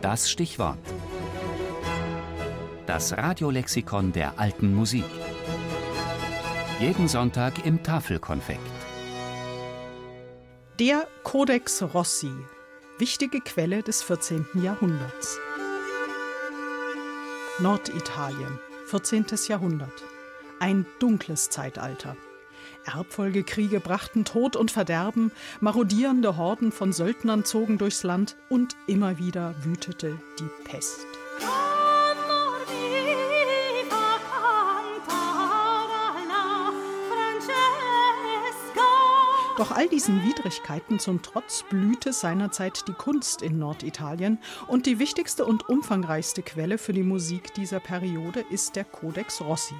Das Stichwort. Das Radiolexikon der alten Musik. Jeden Sonntag im Tafelkonfekt. Der Codex Rossi, wichtige Quelle des 14. Jahrhunderts. Norditalien, 14. Jahrhundert. Ein dunkles Zeitalter. Erbfolgekriege brachten Tod und Verderben, marodierende Horden von Söldnern zogen durchs Land und immer wieder wütete die Pest. Doch all diesen Widrigkeiten zum Trotz blühte seinerzeit die Kunst in Norditalien und die wichtigste und umfangreichste Quelle für die Musik dieser Periode ist der Codex Rossi.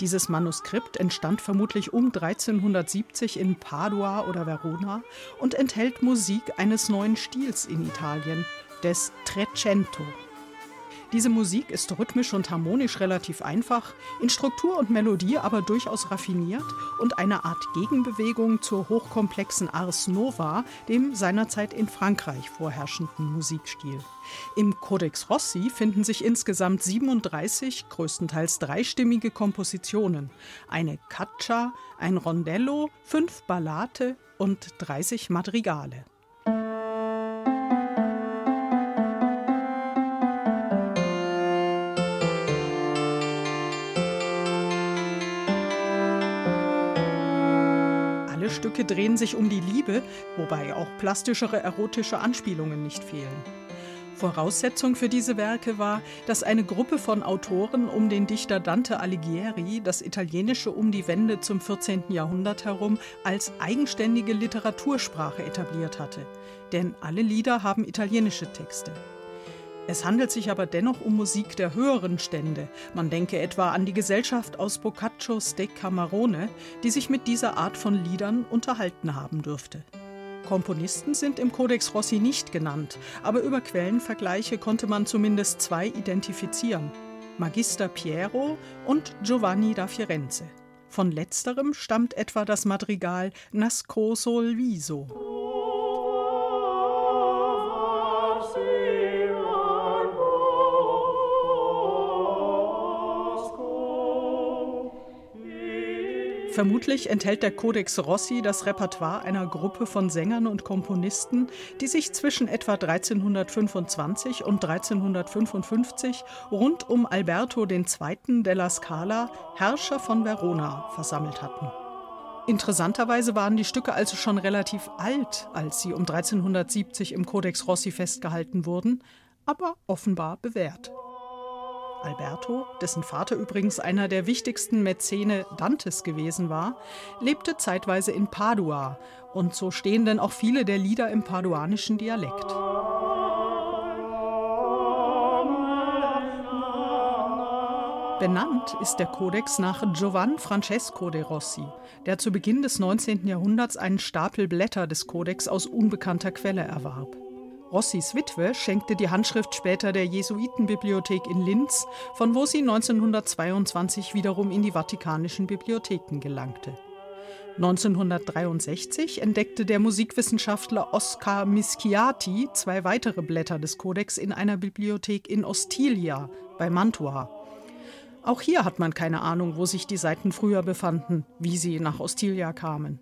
Dieses Manuskript entstand vermutlich um 1370 in Padua oder Verona und enthält Musik eines neuen Stils in Italien, des Trecento. Diese Musik ist rhythmisch und harmonisch relativ einfach, in Struktur und Melodie aber durchaus raffiniert und eine Art Gegenbewegung zur hochkomplexen Ars Nova, dem seinerzeit in Frankreich vorherrschenden Musikstil. Im Codex Rossi finden sich insgesamt 37 größtenteils dreistimmige Kompositionen, eine Caccia, ein Rondello, fünf Ballate und 30 Madrigale. Stücke drehen sich um die Liebe, wobei auch plastischere erotische Anspielungen nicht fehlen. Voraussetzung für diese Werke war, dass eine Gruppe von Autoren um den Dichter Dante Alighieri das Italienische um die Wende zum 14. Jahrhundert herum als eigenständige Literatursprache etabliert hatte. Denn alle Lieder haben italienische Texte. Es handelt sich aber dennoch um Musik der höheren Stände. Man denke etwa an die Gesellschaft aus Boccaccios De Camarone, die sich mit dieser Art von Liedern unterhalten haben dürfte. Komponisten sind im Codex Rossi nicht genannt, aber über Quellenvergleiche konnte man zumindest zwei identifizieren: Magister Piero und Giovanni da Firenze. Von letzterem stammt etwa das Madrigal Nascoso Viso. Vermutlich enthält der Codex Rossi das Repertoire einer Gruppe von Sängern und Komponisten, die sich zwischen etwa 1325 und 1355 rund um Alberto II. della Scala, Herrscher von Verona, versammelt hatten. Interessanterweise waren die Stücke also schon relativ alt, als sie um 1370 im Codex Rossi festgehalten wurden, aber offenbar bewährt. Alberto, dessen Vater übrigens einer der wichtigsten Mäzene Dantes gewesen war, lebte zeitweise in Padua und so stehen denn auch viele der Lieder im paduanischen Dialekt. Benannt ist der Kodex nach Giovan Francesco de Rossi, der zu Beginn des 19. Jahrhunderts einen Stapel Blätter des Kodex aus unbekannter Quelle erwarb. Rossis Witwe schenkte die Handschrift später der Jesuitenbibliothek in Linz, von wo sie 1922 wiederum in die vatikanischen Bibliotheken gelangte. 1963 entdeckte der Musikwissenschaftler Oscar Mischiati zwei weitere Blätter des Kodex in einer Bibliothek in Ostiglia bei Mantua. Auch hier hat man keine Ahnung, wo sich die Seiten früher befanden, wie sie nach Ostiglia kamen.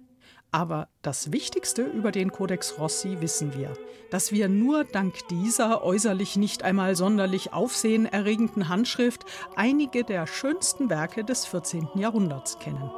Aber das Wichtigste über den Codex Rossi wissen wir, dass wir nur dank dieser äußerlich nicht einmal sonderlich aufsehenerregenden Handschrift einige der schönsten Werke des 14. Jahrhunderts kennen.